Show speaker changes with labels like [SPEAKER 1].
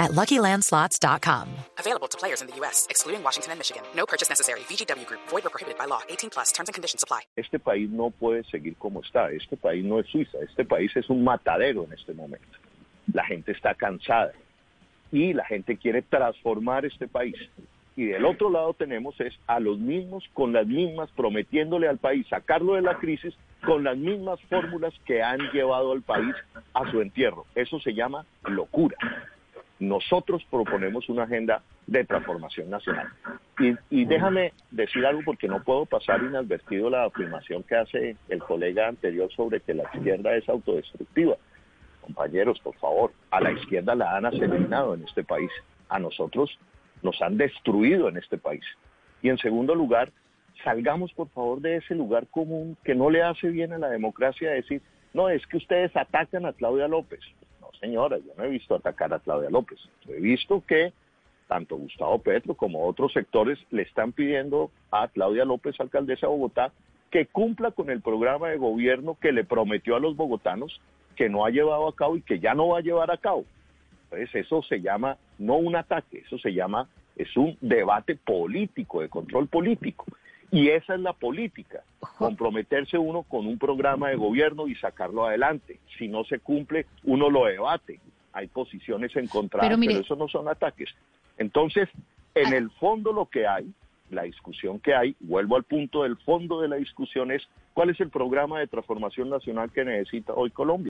[SPEAKER 1] at LuckyLandSlots.com.
[SPEAKER 2] Available to players in the U.S., excluding Washington and Michigan. No purchase necessary. VGW Group. Void or prohibited by law. 18 plus. Terms and conditions apply.
[SPEAKER 3] Este país no puede seguir como está. Este país no es Suiza. Este país es un matadero en este momento. La gente está cansada y la gente quiere transformar este país. Y del otro lado tenemos es a los mismos con las mismas prometiéndole al país sacarlo de la crisis con las mismas fórmulas que han llevado al país a su entierro. Eso se llama locura. Nosotros proponemos una agenda de transformación nacional. Y, y, déjame decir algo porque no puedo pasar inadvertido la afirmación que hace el colega anterior sobre que la izquierda es autodestructiva. Compañeros, por favor, a la izquierda la han asesinado en este país. A nosotros nos han destruido en este país. Y en segundo lugar, salgamos por favor de ese lugar común que no le hace bien a la democracia decir, no, es que ustedes atacan a Claudia López señora, yo no he visto atacar a Claudia López. he visto que tanto Gustavo Petro como otros sectores le están pidiendo a Claudia López, alcaldesa de Bogotá, que cumpla con el programa de gobierno que le prometió a los bogotanos que no ha llevado a cabo y que ya no va a llevar a cabo. Entonces eso se llama no un ataque, eso se llama, es un debate político, de control político. Y esa es la política, comprometerse uno con un programa de gobierno y sacarlo adelante. Si no se cumple, uno lo debate. Hay posiciones encontradas, pero, pero eso no son ataques. Entonces, en el fondo lo que hay, la discusión que hay, vuelvo al punto del fondo de la discusión es ¿Cuál es el programa de transformación nacional que necesita hoy Colombia?